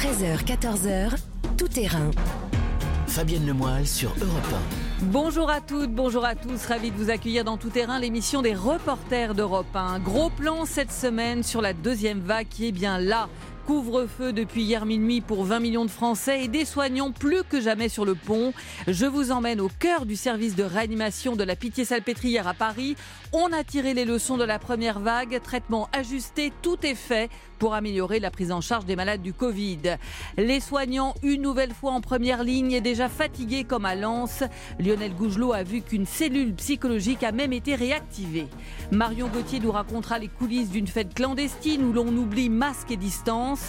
13h, 14h, tout terrain. Fabienne Lemoyle sur Europe Bonjour à toutes, bonjour à tous, ravi de vous accueillir dans Tout Terrain, l'émission des reporters d'Europe 1. Gros plan cette semaine sur la deuxième vague qui est bien là. Couvre-feu depuis hier minuit pour 20 millions de Français et des soignants plus que jamais sur le pont. Je vous emmène au cœur du service de réanimation de la Pitié-Salpêtrière à Paris. On a tiré les leçons de la première vague, traitement ajusté, tout est fait pour améliorer la prise en charge des malades du Covid. Les soignants, une nouvelle fois en première ligne, déjà fatigués comme à Lens. Lionel Gougelot a vu qu'une cellule psychologique a même été réactivée. Marion Gauthier nous racontera les coulisses d'une fête clandestine où l'on oublie masque et distance.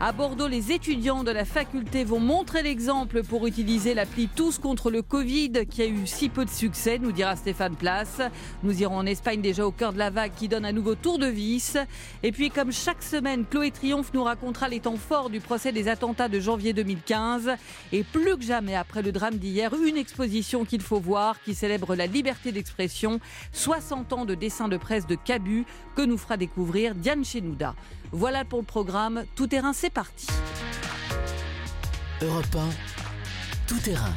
À Bordeaux, les étudiants de la faculté vont montrer l'exemple pour utiliser l'appli Tous contre le Covid qui a eu si peu de succès, nous dira Stéphane Place. Nous irons en Espagne déjà au cœur de la vague qui donne un nouveau tour de vis. Et puis comme chaque semaine, Chloé Triomphe nous racontera les temps forts du procès des attentats de janvier 2015. Et plus que jamais après le drame d'hier, une exposition qu'il faut voir qui célèbre la liberté d'expression, 60 ans de dessin de presse de Cabu que nous fera découvrir Diane Chenouda. Voilà pour le programme. Tout terrain, c'est parti. Europe 1, tout terrain.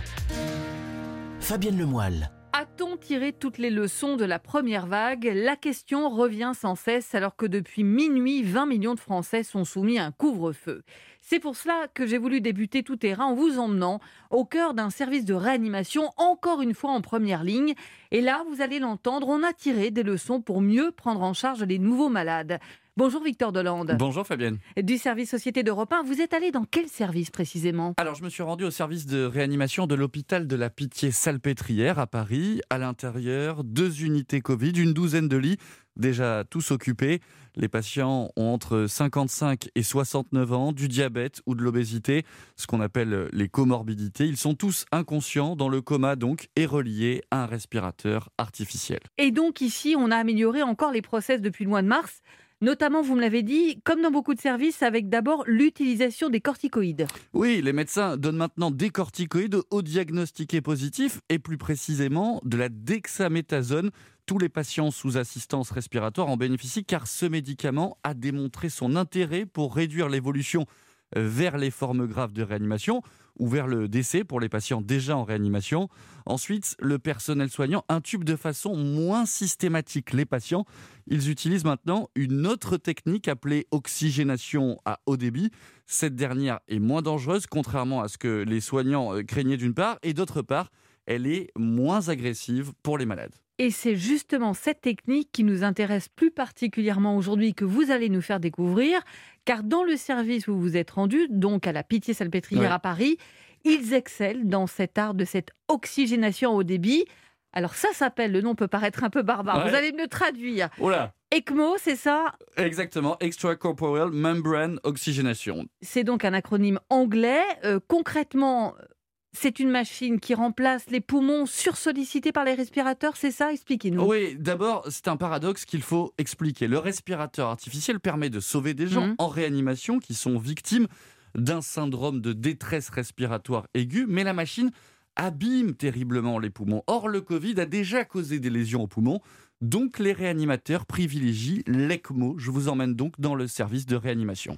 Fabienne Lemoyle. A-t-on tiré toutes les leçons de la première vague? La question revient sans cesse alors que depuis minuit, 20 millions de Français sont soumis à un couvre-feu. C'est pour cela que j'ai voulu débuter tout terrain en vous emmenant au cœur d'un service de réanimation, encore une fois en première ligne. Et là, vous allez l'entendre, on a tiré des leçons pour mieux prendre en charge les nouveaux malades. Bonjour Victor Delande. Bonjour Fabienne. Du service Société d'Europe 1, vous êtes allé dans quel service précisément? Alors je me suis rendu au service de réanimation de l'hôpital de la Pitié-Salpêtrière à Paris. À l'intérieur, deux unités Covid, une douzaine de lits, déjà tous occupés. Les patients ont entre 55 et 69 ans, du diabète ou de l'obésité, ce qu'on appelle les comorbidités. Ils sont tous inconscients, dans le coma donc, et reliés à un respirateur artificiel. Et donc ici, on a amélioré encore les process depuis le mois de mars Notamment, vous me l'avez dit, comme dans beaucoup de services, avec d'abord l'utilisation des corticoïdes. Oui, les médecins donnent maintenant des corticoïdes au diagnostiqué positif et plus précisément de la dexaméthasone. Tous les patients sous assistance respiratoire en bénéficient car ce médicament a démontré son intérêt pour réduire l'évolution euh, vers les formes graves de réanimation ou vers le décès pour les patients déjà en réanimation. Ensuite, le personnel soignant intube de façon moins systématique les patients. Ils utilisent maintenant une autre technique appelée oxygénation à haut débit. Cette dernière est moins dangereuse, contrairement à ce que les soignants euh, craignaient d'une part, et d'autre part, elle est moins agressive pour les malades. Et c'est justement cette technique qui nous intéresse plus particulièrement aujourd'hui, que vous allez nous faire découvrir, car dans le service où vous vous êtes rendu, donc à la Pitié-Salpêtrière à Paris, ils excellent dans cet art de cette oxygénation au débit. Alors ça s'appelle, le nom peut paraître un peu barbare, vous allez me le traduire. Oula. ECMO, c'est ça? Exactement, Extracorporeal Membrane Oxygenation. C'est donc un acronyme anglais. Euh, concrètement, c'est une machine qui remplace les poumons sursollicités par les respirateurs, c'est ça? Expliquez-nous. Oui, d'abord, c'est un paradoxe qu'il faut expliquer. Le respirateur artificiel permet de sauver des gens mmh. en réanimation qui sont victimes d'un syndrome de détresse respiratoire aiguë, mais la machine abîme terriblement les poumons. Or, le Covid a déjà causé des lésions aux poumons, donc les réanimateurs privilégient l'ECMO. Je vous emmène donc dans le service de réanimation.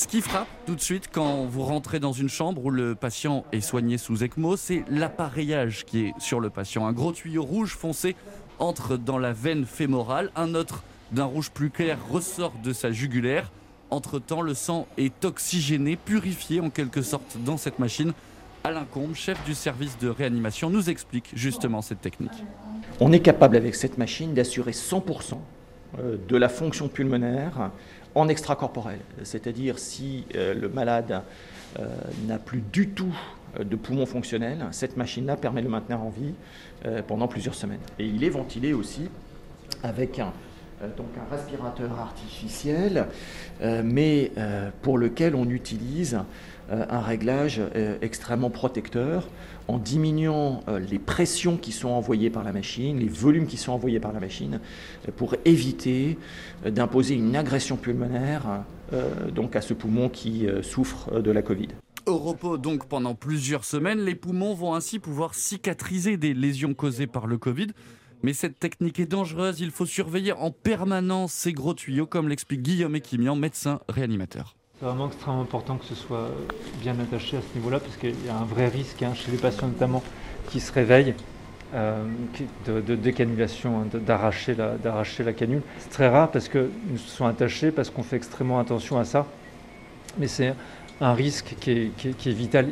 Ce qui frappe tout de suite quand vous rentrez dans une chambre où le patient est soigné sous ECMO, c'est l'appareillage qui est sur le patient. Un gros tuyau rouge foncé entre dans la veine fémorale, un autre d'un rouge plus clair ressort de sa jugulaire. Entre-temps, le sang est oxygéné, purifié en quelque sorte dans cette machine. Alain Combe, chef du service de réanimation, nous explique justement cette technique. On est capable avec cette machine d'assurer 100% euh, de la fonction pulmonaire en extracorporel. C'est-à-dire si euh, le malade euh, n'a plus du tout euh, de poumons fonctionnels, cette machine-là permet de le maintenir en vie pendant plusieurs semaines. Et il est ventilé aussi avec un, donc un respirateur artificiel, mais pour lequel on utilise un réglage extrêmement protecteur en diminuant euh, les pressions qui sont envoyées par la machine, les volumes qui sont envoyés par la machine, euh, pour éviter euh, d'imposer une agression pulmonaire donc à ce poumon qui souffre de la Covid. Au repos donc pendant plusieurs semaines, les poumons vont ainsi pouvoir cicatriser des lésions causées par le Covid. Mais cette technique est dangereuse, il faut surveiller en permanence ces gros tuyaux, comme l'explique Guillaume Ekimian, médecin réanimateur. C'est vraiment extrêmement important que ce soit bien attaché à ce niveau-là, parce qu'il y a un vrai risque hein, chez les patients notamment qui se réveillent. Euh, de, décanulation, hein, d'arracher la, canule. C'est très rare parce que nous sont attachés, parce qu'on fait extrêmement attention à ça. Mais c'est un risque qui est, vital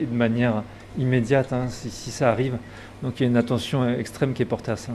et de manière immédiate hein, si, ça arrive. Donc il y a une attention extrême qui est portée à ça.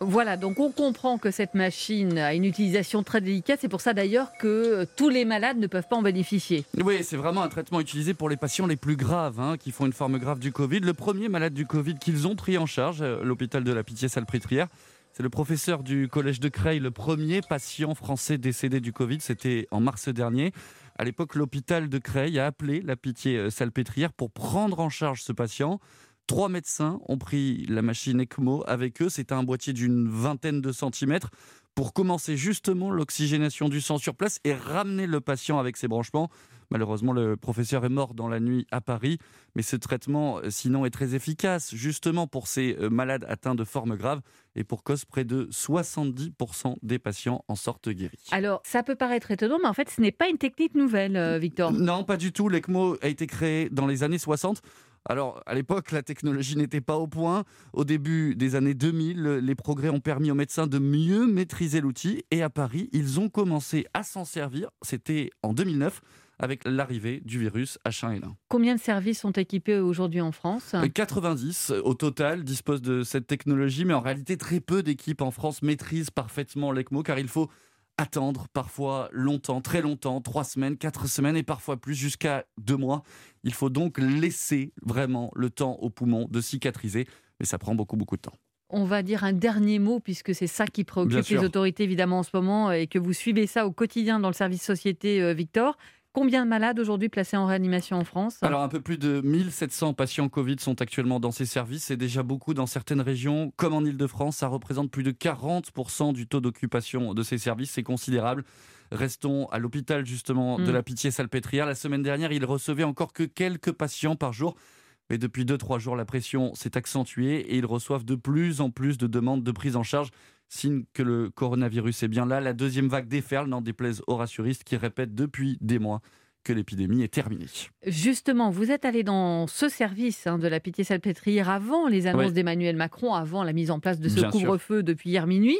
Voilà, donc on comprend que cette machine a une utilisation très délicate. C'est pour ça d'ailleurs que tous les malades ne peuvent pas en bénéficier. Oui, c'est vraiment un traitement utilisé pour les patients les plus graves, hein, qui font une forme grave du Covid. Le premier malade du Covid qu'ils ont pris en charge, euh, l'hôpital de la Pitié-Salpêtrière, c'est le professeur du collège de Creil, le premier patient français décédé du Covid. C'était en mars dernier. À l'époque, l'hôpital de Creil a appelé la Pitié-Salpêtrière pour prendre en charge ce patient. Trois médecins ont pris la machine ECMO avec eux. C'était un boîtier d'une vingtaine de centimètres pour commencer justement l'oxygénation du sang sur place et ramener le patient avec ses branchements. Malheureusement, le professeur est mort dans la nuit à Paris, mais ce traitement, euh, sinon, est très efficace, justement pour ces euh, malades atteints de formes graves, et pour cause, près de 70% des patients en sortent guéris. Alors, ça peut paraître étonnant, mais en fait, ce n'est pas une technique nouvelle, euh, Victor. Non, pas du tout. L'ECMO a été créé dans les années 60 alors, à l'époque, la technologie n'était pas au point. Au début des années 2000, les progrès ont permis aux médecins de mieux maîtriser l'outil. Et à Paris, ils ont commencé à s'en servir. C'était en 2009 avec l'arrivée du virus H1N1. Combien de services sont équipés aujourd'hui en France? 90 au total disposent de cette technologie, mais en réalité très peu d'équipes en France maîtrisent parfaitement l'ECMO car il faut attendre parfois longtemps, très longtemps, trois semaines, quatre semaines et parfois plus jusqu'à deux mois. Il faut donc laisser vraiment le temps aux poumons de cicatriser, mais ça prend beaucoup beaucoup de temps. On va dire un dernier mot, puisque c'est ça qui préoccupe les autorités évidemment en ce moment, et que vous suivez ça au quotidien dans le service société, euh, Victor. Combien de malades aujourd'hui placés en réanimation en France Alors un peu plus de 1700 patients Covid sont actuellement dans ces services. C'est déjà beaucoup dans certaines régions, comme en Ile-de-France. Ça représente plus de 40% du taux d'occupation de ces services. C'est considérable. Restons à l'hôpital justement de mm. la Pitié-Salpêtrière. La semaine dernière, il recevait encore que quelques patients par jour. Mais depuis 2-3 jours, la pression s'est accentuée et ils reçoivent de plus en plus de demandes de prise en charge signe que le coronavirus est bien là. La deuxième vague déferle, n'en déplaise aux rassuristes qui répètent depuis des mois que l'épidémie est terminée. Justement, vous êtes allé dans ce service hein, de la Pitié-Salpêtrière avant les annonces d'Emmanuel Macron, avant la mise en place de ce couvre-feu depuis hier minuit.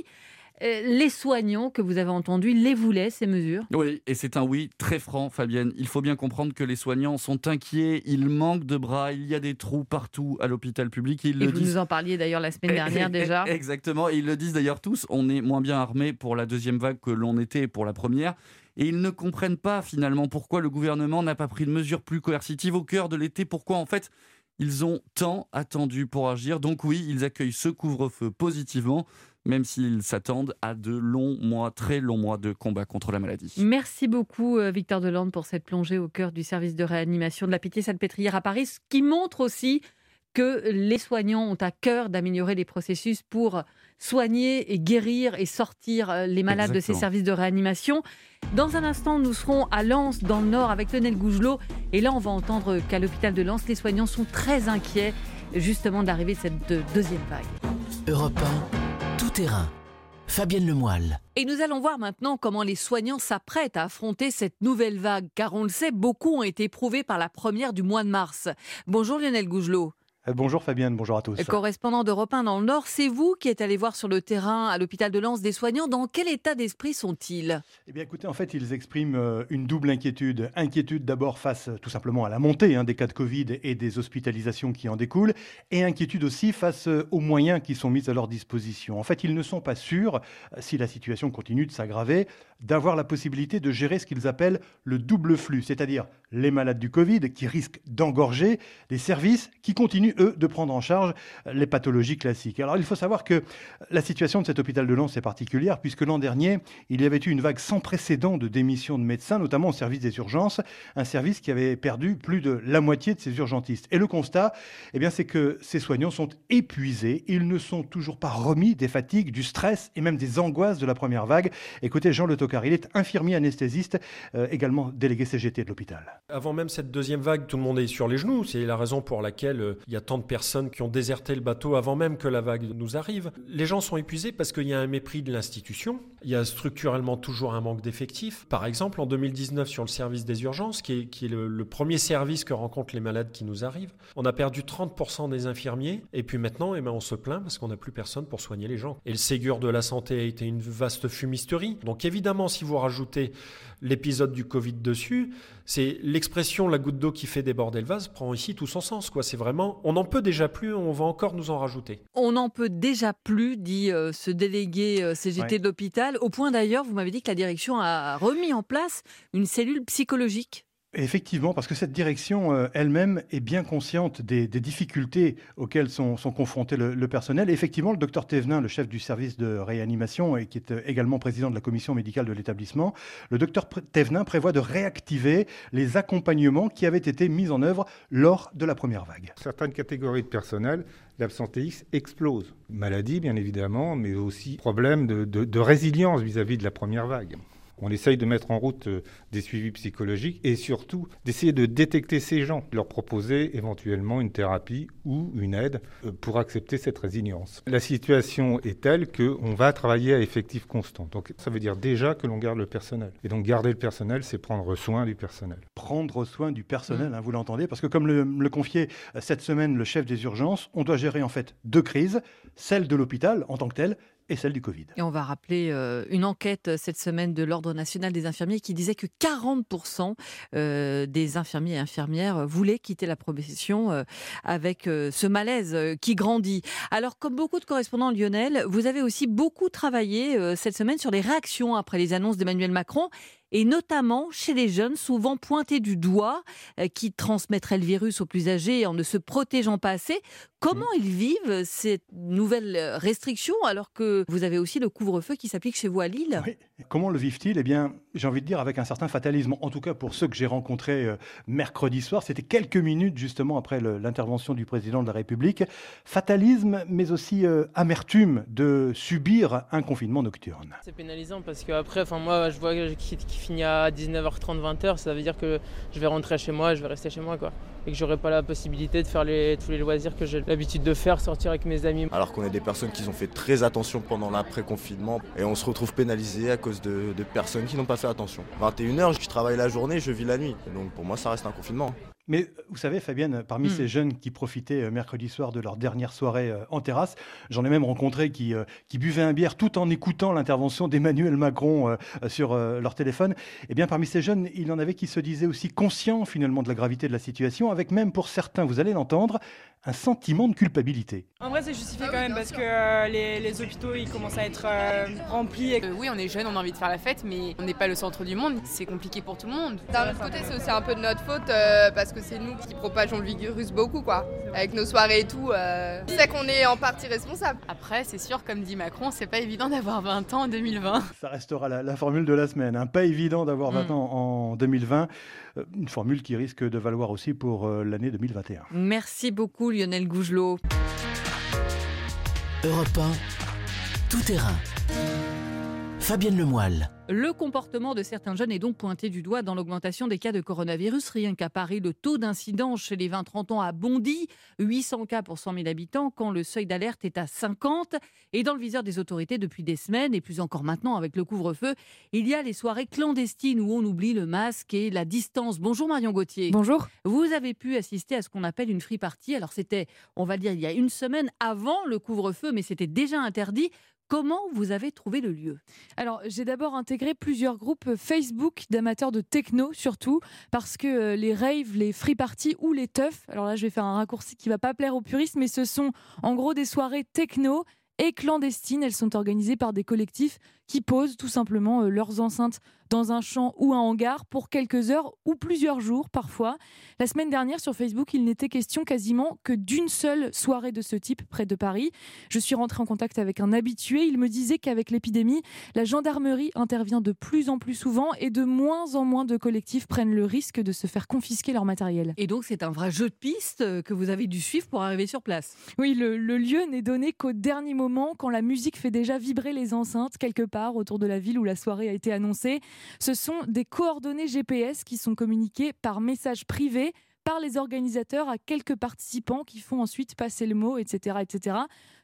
Euh, les soignants que vous avez entendus les voulaient, ces mesures? Oui, et c'est un oui très franc, Fabienne. Il faut bien comprendre que les soignants sont inquiets, il manque de bras, il y a des trous partout à l'hôpital public. Ils et vous nous en parliez d'ailleurs la semaine dernière déjà. Exactement, et ils le disent d'ailleurs tous, on est moins bien armés pour la deuxième vague que l'on était pour la première. Et ils ne comprennent pas finalement pourquoi le gouvernement n'a pas pris de mesures plus coercitives au cœur de l'été, pourquoi en fait ils ont tant attendu pour agir. Donc oui, ils accueillent ce couvre-feu positivement même s'ils s'attendent à de longs mois, très longs mois de combat contre la maladie. Merci beaucoup euh, Victor Delande pour cette plongée au cœur du service de réanimation de la Pitié-Salpêtrière à Paris, ce qui montre aussi que les soignants ont à cœur d'améliorer les processus pour soigner et guérir et sortir euh, les malades de ces services de réanimation. Dans un instant, nous serons à Lens, dans le Nord, avec Lionel Gougelot. Et là, on va entendre qu'à l'hôpital de Lens, les soignants sont très inquiets justement d'arriver de cette deuxième vague. Europe tout terrain. Fabienne Lemoyle. Et nous allons voir maintenant comment les soignants s'apprêtent à affronter cette nouvelle vague, car on le sait, beaucoup ont été éprouvés par la première du mois de mars. Bonjour Lionel Gougelot. Euh, bonjour Fabienne, bonjour à tous. Correspondant d'Europe 1 dans le Nord, c'est vous qui êtes allé voir sur le terrain à l'hôpital de Lens des soignants. Dans quel état d'esprit sont-ils? Eh bien écoutez, en fait, ils expriment euh, une double inquiétude. Inquiétude d'abord face tout simplement à la montée hein, des cas de Covid et des hospitalisations qui en découlent, et inquiétude aussi face euh, aux moyens qui sont mis à leur disposition. En fait, ils ne sont pas sûrs, si la situation continue de s'aggraver, d'avoir la possibilité de gérer ce qu'ils appellent le double flux, c'est-à-dire les malades du Covid qui risquent d'engorger les services qui continuent, eux, de prendre en charge les pathologies classiques. Alors il faut savoir que la situation de cet hôpital de Lens est particulière puisque l'an dernier, il y avait eu une vague sans précédent de démissions de médecins, notamment au service des urgences, un service qui avait perdu plus de la moitié de ses urgentistes. Et le constat, eh c'est que ces soignants sont épuisés, ils ne sont toujours pas remis des fatigues, du stress et même des angoisses de la première vague. Écoutez, Jean Le Socard. Il est infirmier anesthésiste, euh, également délégué CGT de l'hôpital. Avant même cette deuxième vague, tout le monde est sur les genoux. C'est la raison pour laquelle euh, il y a tant de personnes qui ont déserté le bateau avant même que la vague nous arrive. Les gens sont épuisés parce qu'il y a un mépris de l'institution. Il y a structurellement toujours un manque d'effectifs. Par exemple, en 2019, sur le service des urgences, qui est, le, premier service que rencontrent les malades qui nous arrivent, on a perdu 30% des infirmiers. Et puis maintenant, eh ben, on se plaint parce qu'on n'a plus personne pour soigner les gens. Et le Ségur de la santé a été une vaste fumisterie. Donc évidemment, si vous rajoutez l'épisode du Covid dessus, c'est l'expression la goutte d'eau qui fait déborder le vase prend ici tout son sens. Quoi. C'est vraiment, on n'en peut déjà plus, on va encore nous en rajouter. On n'en peut déjà plus, dit euh, ce délégué euh, CGT ouais. de l'hôpital. Au point d'ailleurs, vous m'avez dit que la direction a remis en place une cellule psychologique. Effectivement, parce que cette direction euh, elle-même est bien consciente des, difficultés auxquelles sont, confrontés le, personnel. Et effectivement, le docteur Thévenin, le chef du service de réanimation et qui est également président de la commission médicale de l'établissement, le docteur Thévenin prévoit de réactiver les accompagnements qui avaient été mis en œuvre lors de la première vague. Certaines catégories de personnel l'absentéisme explose. Maladie, bien évidemment, mais aussi problème de, résilience vis-à-vis -vis de la première vague. On essaye de mettre en route des suivis psychologiques et surtout d'essayer de détecter ces gens, leur proposer éventuellement une thérapie ou une aide pour accepter cette résilience. La situation est telle qu'on va travailler à effectif constant. Donc ça veut dire déjà que l'on garde le personnel. Et donc garder le personnel, c'est prendre soin du personnel. Prendre soin du personnel, mmh. hein, vous l'entendez, parce que comme le, le confiait cette semaine le chef des urgences, on doit gérer en fait deux crises, celle de l'hôpital en tant que telle et celle du Covid. Et on va rappeler euh, une enquête cette semaine de l'Ordre national des infirmiers qui disait que 40% euh, des infirmiers et infirmières voulaient quitter la profession euh, avec ce malaise qui grandit. Alors, comme beaucoup de correspondants Lionel, vous avez aussi beaucoup travaillé cette semaine sur les réactions après les annonces d'Emmanuel Macron et notamment chez les jeunes, souvent pointés du doigt, euh, qui transmettraient le virus aux plus âgés en ne se protégeant pas assez. Comment ils vivent ces nouvelles restrictions alors que vous avez aussi le couvre-feu qui s'applique chez vous à Lille? Oui. Comment le vivent-ils? Eh bien, j'ai envie de dire avec un certain fatalisme. En tout cas, pour ceux que j'ai rencontrés euh, mercredi soir, c'était quelques minutes justement après l'intervention du président de la République. Fatalisme, mais aussi euh, amertume de subir un confinement nocturne. C'est pénalisant parce qu'après, enfin moi, je vois qui, qui finit à 19h30, 20h, ça veut dire que je vais rentrer chez moi, je vais rester chez moi, quoi. Et que j'aurai pas la possibilité de faire tous les loisirs que j'ai l'habitude de faire, sortir avec mes amis. Alors qu'on est des personnes qui ont fait très attention pendant l'après-confinement et on se retrouve pénalisé à cause de, de personnes qui n'ont pas fait attention. 21h, je travaille la journée, je vis la nuit. Donc pour moi, ça reste un confinement. Mais vous savez, Fabienne, parmi mmh. ces jeunes qui profitaient mercredi soir de leur dernière soirée en terrasse, j'en ai même rencontré qui, euh, qui buvaient un bière tout en écoutant l'intervention d'Emmanuel Macron euh, sur euh, leur téléphone. Et bien, parmi ces jeunes, il y en avait qui se disaient aussi conscients finalement de la gravité de la situation, avec même pour certains, vous allez l'entendre, un sentiment de culpabilité. En vrai, c'est justifié ah quand même parce que euh, les, les, hôpitaux ils commencent à être euh, remplis. Et... Euh, oui, on est jeune, on a envie de faire la fête, mais on n'est pas le centre du monde. C'est compliqué pour tout le monde. D'un autre côté, c'est aussi un peu de notre faute euh, parce que c'est nous qui propageons le virus beaucoup, quoi. Avec nos soirées et tout, euh, c'est qu'on est en partie responsable. Après, c'est sûr, comme dit Macron, c'est pas évident d'avoir 20 ans en 2020. Ça restera la, la formule de la semaine. Hein. Pas évident d'avoir 20 mm. ans en 2020. Une formule qui risque de valoir aussi pour l'année 2021. Merci beaucoup, Lionel Gougelot. Europe 1, tout terrain. Fabienne Lemoyle. Le comportement de certains jeunes est donc pointé du doigt dans l'augmentation des cas de coronavirus. Rien qu'à Paris, le taux d'incidence chez les 20-30 ans a bondi, 800 cas pour 100 000 habitants, quand le seuil d'alerte est à 50. Et dans le viseur des autorités depuis des semaines, et plus encore maintenant avec le couvre-feu, il y a les soirées clandestines où on oublie le masque et la distance. Bonjour Marion Gauthier. Bonjour. Vous avez pu assister à ce qu'on appelle une free party. Alors c'était, on va dire, il y a une semaine avant le couvre-feu, mais c'était déjà interdit. Comment vous avez trouvé le lieu? Alors, j'ai d'abord intégré plusieurs groupes Facebook d'amateurs de techno, surtout, parce que les raves, les free parties ou les teufs, alors là, je vais faire un raccourci qui va pas plaire aux puristes, mais ce sont en gros des soirées techno et clandestines. Elles sont organisées par des collectifs qui posent tout simplement leurs enceintes dans un champ ou un hangar pour quelques heures ou plusieurs jours parfois. La semaine dernière sur Facebook, il n'était question quasiment que d'une seule soirée de ce type près de Paris. Je suis rentrée en contact avec un habitué. Il me disait qu'avec l'épidémie, la gendarmerie intervient de plus en plus souvent et de moins en moins de collectifs prennent le risque de se faire confisquer leur matériel. Et donc c'est un vrai jeu de piste que vous avez dû suivre pour arriver sur place. Oui, le, le lieu n'est donné qu'au dernier moment quand la musique fait déjà vibrer les enceintes quelque part autour de la ville où la soirée a été annoncée. Ce sont des coordonnées GPS qui sont communiquées par message privé par les organisateurs à quelques participants qui font ensuite passer le mot, etc. etc.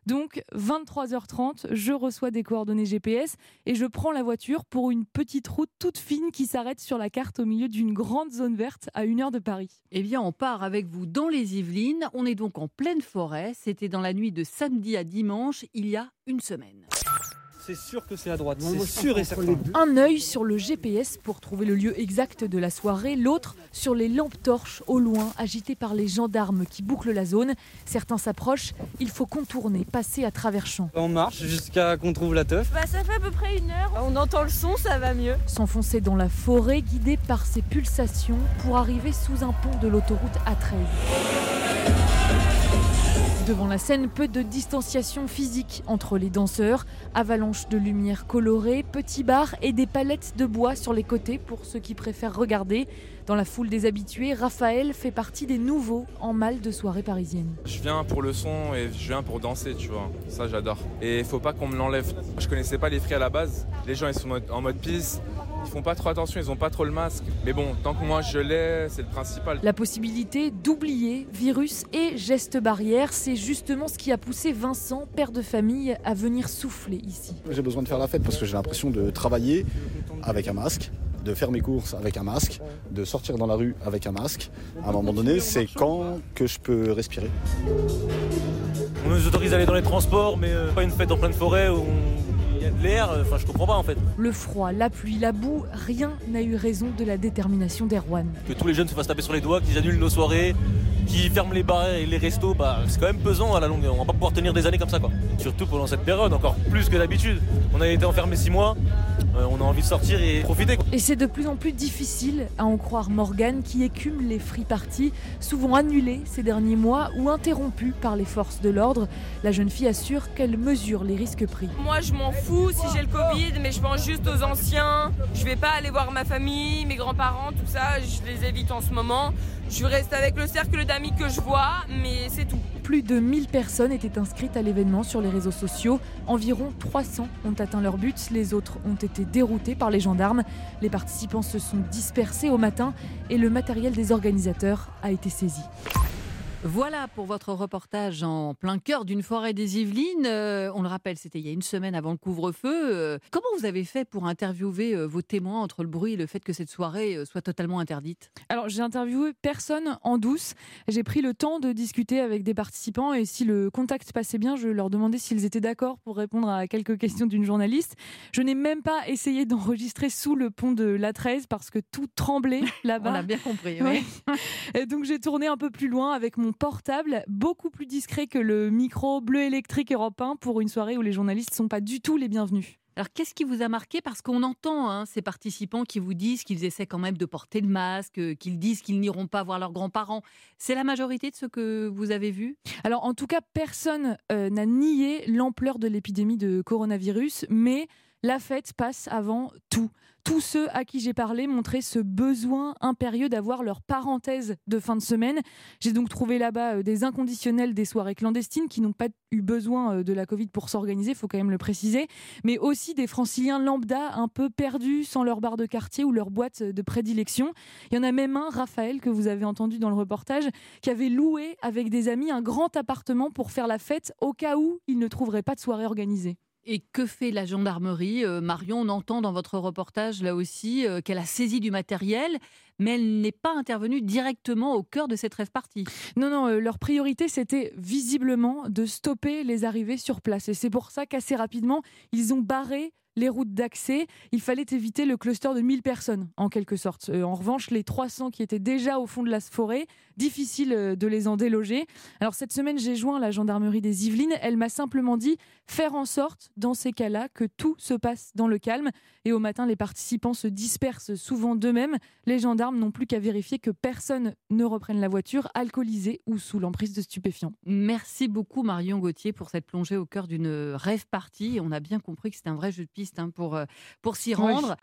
Donc 23h30, je reçois des coordonnées GPS et je prends la voiture pour une petite route toute fine qui s'arrête sur la carte au milieu d'une grande zone verte à une heure de Paris. Eh bien, on part avec vous dans les Yvelines. On est donc en pleine forêt. C'était dans la nuit de samedi à dimanche, il y a une semaine. C'est sûr que c'est à droite, c'est sûr et certain. Un œil sur le GPS pour trouver le lieu exact de la soirée, l'autre sur les lampes torches au loin, agitées par les gendarmes qui bouclent la zone. Certains s'approchent, il faut contourner, passer à travers champs. On marche jusqu'à qu'on trouve la teuf. Bah ça fait à peu près une heure, on entend le son, ça va mieux. S'enfoncer dans la forêt, guidé par ses pulsations, pour arriver sous un pont de l'autoroute A13. Devant la scène, peu de distanciation physique entre les danseurs, avalanche de lumière colorée, petits bars et des palettes de bois sur les côtés pour ceux qui préfèrent regarder. Dans la foule des habitués, Raphaël fait partie des nouveaux en mal de soirée parisienne. Je viens pour le son et je viens pour danser, tu vois. Ça, j'adore. Et il faut pas qu'on me l'enlève. Je connaissais pas les fris à la base. Les gens, ils sont en mode pisse. Ils font pas trop attention, ils ont pas trop le masque. Mais bon, tant que moi je l'ai, c'est le principal. La possibilité d'oublier virus et gestes barrières, c'est justement ce qui a poussé Vincent, père de famille, à venir souffler ici. J'ai besoin de faire la fête parce que j'ai l'impression de travailler avec un masque de faire mes courses avec un masque, de sortir dans la rue avec un masque. À un moment donné, c'est quand que je peux respirer. On nous autorise à aller dans les transports, mais euh, pas une fête en pleine forêt où il y a de l'air, euh, enfin je comprends pas en fait. Le froid, la pluie, la boue, rien n'a eu raison de la détermination d'Erwan. Que tous les jeunes se fassent taper sur les doigts, qu'ils annulent nos soirées, qu'ils ferment les bars et les restos, bah, c'est quand même pesant à la longue. On va pas pouvoir tenir des années comme ça quoi. Surtout pendant cette période, encore plus que d'habitude. On a été enfermés six mois, euh, on a envie de sortir et profiter. Quoi. Et c'est de plus en plus difficile à en croire Morgane qui écume les free parties, souvent annulées ces derniers mois ou interrompues par les forces de l'ordre. La jeune fille assure qu'elle mesure les risques pris. Moi je m'en fous si j'ai le Covid, mais je pense juste aux anciens. Je vais pas aller voir ma famille, mes grands-parents, tout ça, je les évite en ce moment. Je reste avec le cercle d'amis que je vois, mais c'est tout. Plus de 1000 personnes étaient inscrites à l'événement sur les réseaux sociaux. Environ 300 ont atteint leur but. Les autres ont été déroutés par les gendarmes. Les participants se sont dispersés au matin et le matériel des organisateurs a été saisi. Voilà pour votre reportage en plein cœur d'une forêt des Yvelines. Euh, on le rappelle, c'était il y a une semaine avant le couvre-feu. Euh, comment vous avez fait pour interviewer euh, vos témoins entre le bruit et le fait que cette soirée soit totalement interdite? Alors j'ai interviewé personne en douce. J'ai pris le temps de discuter avec des participants et si le contact passait bien, je leur demandais s'ils étaient d'accord pour répondre à quelques questions d'une journaliste. Je n'ai même pas essayé d'enregistrer sous le pont de l'A13 parce que tout tremblait là-bas. On a bien compris. Ouais. oui. Et donc j'ai tourné un peu plus loin avec mon portable, beaucoup plus discret que le micro bleu électrique européen pour une soirée où les journalistes ne sont pas du tout les bienvenus. Alors, qu'est-ce qui vous a marqué? Parce qu'on entend hein, ces participants qui vous disent qu'ils essaient quand même de porter le masque, euh, qu'ils disent qu'ils n'iront pas voir leurs grands-parents. C'est la majorité de ce que vous avez vu? Alors, en tout cas, personne euh, n'a nié l'ampleur de l'épidémie de coronavirus, mais la fête passe avant tout. Tous ceux à qui j'ai parlé montraient ce besoin impérieux d'avoir leur parenthèse de fin de semaine. J'ai donc trouvé là-bas euh, des inconditionnels des soirées clandestines qui n'ont pas eu besoin euh, de la Covid pour s'organiser, faut quand même le préciser, mais aussi des franciliens lambda un peu perdus sans leur bar de quartier ou leur boîte de prédilection. Il y en a même un, Raphaël, que vous avez entendu dans le reportage, qui avait loué avec des amis un grand appartement pour faire la fête au cas où il ne trouverait pas de soirée organisée. Et que fait la gendarmerie? Euh, Marion, on entend dans votre reportage là aussi euh, qu'elle a saisi du matériel, mais elle n'est pas intervenue directement au cœur de cette rêve partie. Non, non, euh, leur priorité c'était visiblement de stopper les arrivées sur place. Et c'est pour ça qu'assez rapidement, ils ont barré les routes d'accès. Il fallait éviter le cluster de 1000 personnes, en quelque sorte. En revanche, les 300 qui étaient déjà au fond de la forêt, difficile euh, de les en déloger. Alors cette semaine, j'ai joint la gendarmerie des Yvelines. Elle m'a simplement dit faire en sorte, dans ces cas-là, que tout se passe dans le calme. Et au matin, les participants se dispersent souvent d'eux-mêmes. Les gendarmes n'ont plus qu'à vérifier que personne ne reprenne la voiture alcoolisée ou sous l'emprise de stupéfiants. Merci beaucoup Marion Gauthier pour cette plongée au cœur d'une rêve partie. On a bien compris que c'était un vrai jeu de piste Hein, pour, euh, pour s'y rendre.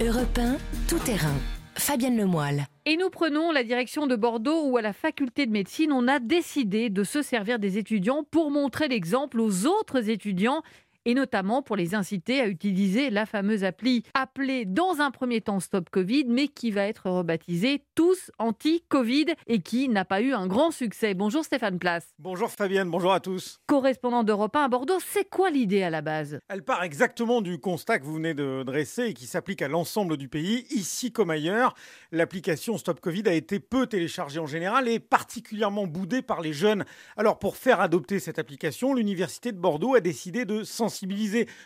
Europe 1, tout terrain. Fabienne Lemoyle. Et nous prenons la direction de Bordeaux où à la faculté de médecine, on a décidé de se servir des étudiants pour montrer l'exemple aux autres étudiants et notamment pour les inciter à utiliser la fameuse appli appelée dans un premier temps Stop Covid, mais qui va être rebaptisée Tous Anti-Covid et qui n'a pas eu un grand succès. Bonjour Stéphane Place. Bonjour Fabienne, bonjour à tous. Correspondant d'Europe 1 à Bordeaux, c'est quoi l'idée à la base? Elle part exactement du constat que vous venez de dresser et qui s'applique à l'ensemble du pays, ici comme ailleurs. L'application Stop Covid a été peu téléchargée en général et particulièrement boudée par les jeunes. Alors pour faire adopter cette application, l'Université de Bordeaux a décidé de sensibiliser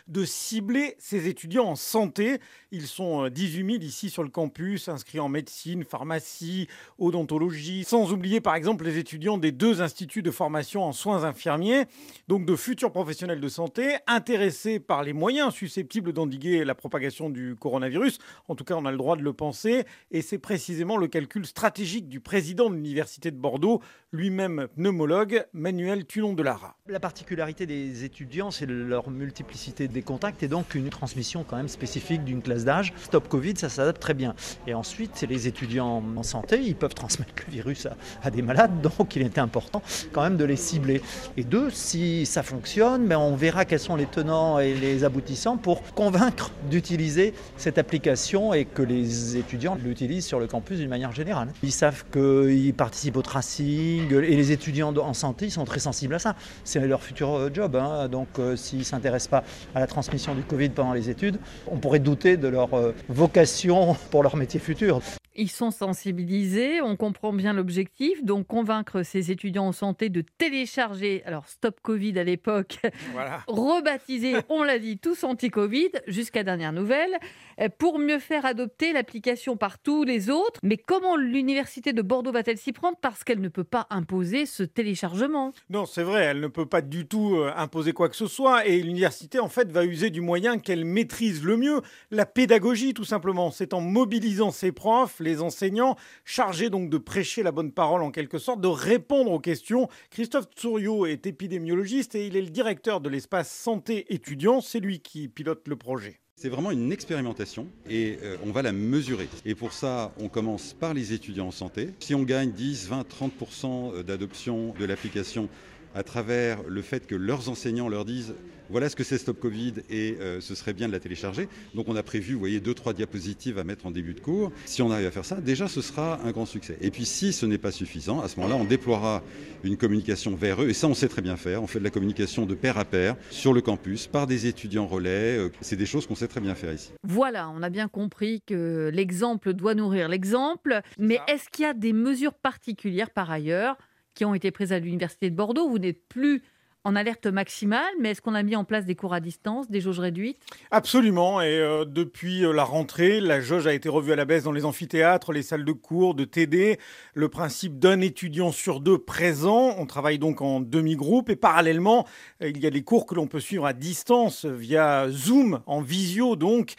de cibler ces étudiants en santé. Ils sont 18 euh, 000 ici sur le campus, inscrits en médecine, pharmacie, odontologie, sans oublier par exemple les étudiants des deux instituts de formation en soins infirmiers, donc de futurs professionnels de santé, intéressés par les moyens susceptibles d'endiguer la propagation du coronavirus. En tout cas, on a le droit de le penser, et c'est précisément le calcul stratégique du président de l'Université de Bordeaux, lui-même pneumologue, Manuel Tulon de Lara. La particularité des étudiants, c'est leur multiplicité des contacts et donc une transmission quand même spécifique d'une classe d'âge. Stop Covid, ça s'adapte très bien. Et ensuite, les étudiants en santé, ils peuvent transmettre le virus à, des malades, donc il était important quand même de les cibler. Et deux, si ça fonctionne, ben, on verra quels sont les tenants et les aboutissants pour convaincre d'utiliser cette application et que les étudiants l'utilisent sur le campus d'une manière générale. Ils savent qu'ils participent au tracing et les étudiants en santé, ils sont très sensibles à ça. C'est leur futur euh, job, hein. donc euh, s'ils s'intéressent pas à la transmission du Covid pendant les études, on pourrait douter de leur euh, vocation pour leur métier futur. Ils sont sensibilisés, on comprend bien l'objectif, donc convaincre ces étudiants en santé de télécharger, alors Stop Covid à l'époque, rebaptisé, on l'a dit, tous anti-Covid, jusqu'à dernière nouvelle, euh, pour mieux faire adopter l'application par tous les autres. Mais comment l'Université de Bordeaux va-t-elle s'y prendre? Parce qu'elle ne peut pas imposer ce téléchargement. Non, c'est vrai, elle ne peut pas du tout euh, imposer quoi que ce soit, et l'université, en fait, va user du moyen qu'elle maîtrise le mieux, la pédagogie, tout simplement. C'est en mobilisant ses profs, les enseignants, chargés donc de prêcher la bonne parole en quelque sorte, de répondre aux questions. Christophe Tsouriot est épidémiologiste et il est le directeur de l'espace santé étudiant. C'est lui qui pilote le projet. C'est vraiment une expérimentation et euh, on va la mesurer. Et pour ça, on commence par les étudiants en santé. Si on gagne 10, 20, 30% d'adoption de l'application à travers le fait que leurs enseignants leur disent voilà ce que c'est Stop Covid et euh, ce serait bien de la télécharger. Donc on a prévu, vous voyez, deux, trois diapositives à mettre en début de cours. Si on arrive à faire ça, déjà ce sera un grand succès. Et puis si ce n'est pas suffisant, à ce moment-là, on déploiera une communication vers eux. Et ça, on sait très bien faire. On fait de la communication de pair à pair sur le campus par des étudiants relais. Euh, c'est des choses qu'on sait très bien faire ici. Voilà, on a bien compris que l'exemple doit nourrir l'exemple. Mais est-ce qu'il y a des mesures particulières par ailleurs qui ont été prises à l'Université de Bordeaux. Vous n'êtes plus en alerte maximale, mais est-ce qu'on a mis en place des cours à distance, des jauges réduites? Absolument, et euh, depuis euh, la rentrée, la jauge a été revue à la baisse dans les amphithéâtres, les salles de cours, de TD, le principe d'un étudiant sur deux présent, on travaille donc en demi-groupe, et parallèlement, euh, il y a des cours que l'on peut suivre à distance via Zoom, en visio donc.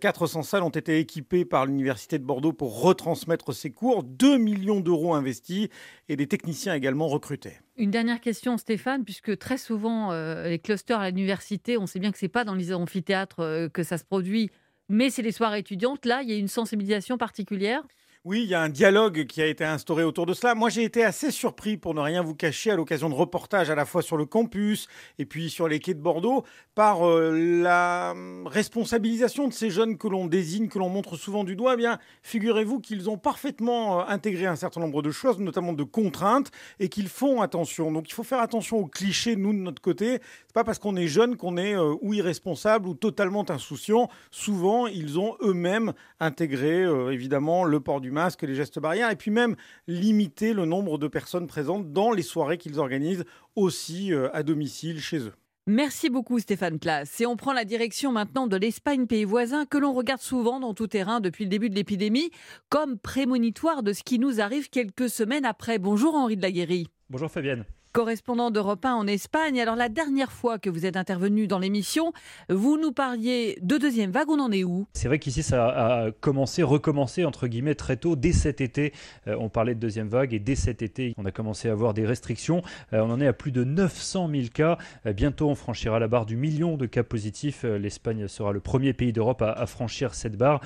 400 salles ont été équipées par l'Université de Bordeaux pour retransmettre ces cours, 2 millions d'euros investis, et des techniciens également recrutés. Une dernière question, Stéphane, puisque très souvent, euh, les clusters à l'université, on sait bien que ce n'est pas dans les amphithéâtres euh, que ça se produit, mais c'est les soirées étudiantes. Là, il y a une sensibilisation particulière? Oui, il y a un dialogue qui a été instauré autour de cela. Moi, j'ai été assez surpris, pour ne rien vous cacher, à l'occasion de reportages à la fois sur le campus et puis sur les quais de Bordeaux, par euh, la responsabilisation de ces jeunes que l'on désigne, que l'on montre souvent du doigt. Eh bien, figurez-vous qu'ils ont parfaitement euh, intégré un certain nombre de choses, notamment de contraintes, et qu'ils font attention. Donc, il faut faire attention aux clichés, nous, de notre côté. C'est pas parce qu'on est jeune qu'on est euh, ou irresponsable ou totalement insouciant. Souvent, ils ont eux-mêmes intégré, évidemment, le port du masque, les gestes barrières, et puis même limiter le nombre de personnes présentes dans les soirées qu'ils organisent aussi euh, à domicile chez eux. Merci beaucoup Stéphane Place. Et on prend la direction maintenant de l'Espagne, pays voisin, que l'on regarde souvent dans tout terrain depuis le début de l'épidémie, comme prémonitoire de ce qui nous arrive quelques semaines après. Bonjour Henri de la Bonjour Fabienne. Correspondant d'Europe 1 en Espagne. Alors la dernière fois que vous êtes intervenu dans l'émission, vous nous parliez de deuxième vague, on en est où? C'est vrai qu'ici ça a commencé, recommencé entre guillemets très tôt, dès cet été. Euh, on parlait de deuxième vague et dès cet été, on a commencé à avoir des restrictions. Euh, on en est à plus de 900 000 cas. Euh, bientôt, on franchira la barre du million de cas positifs. L'Espagne sera le premier pays d'Europe à, franchir cette barre.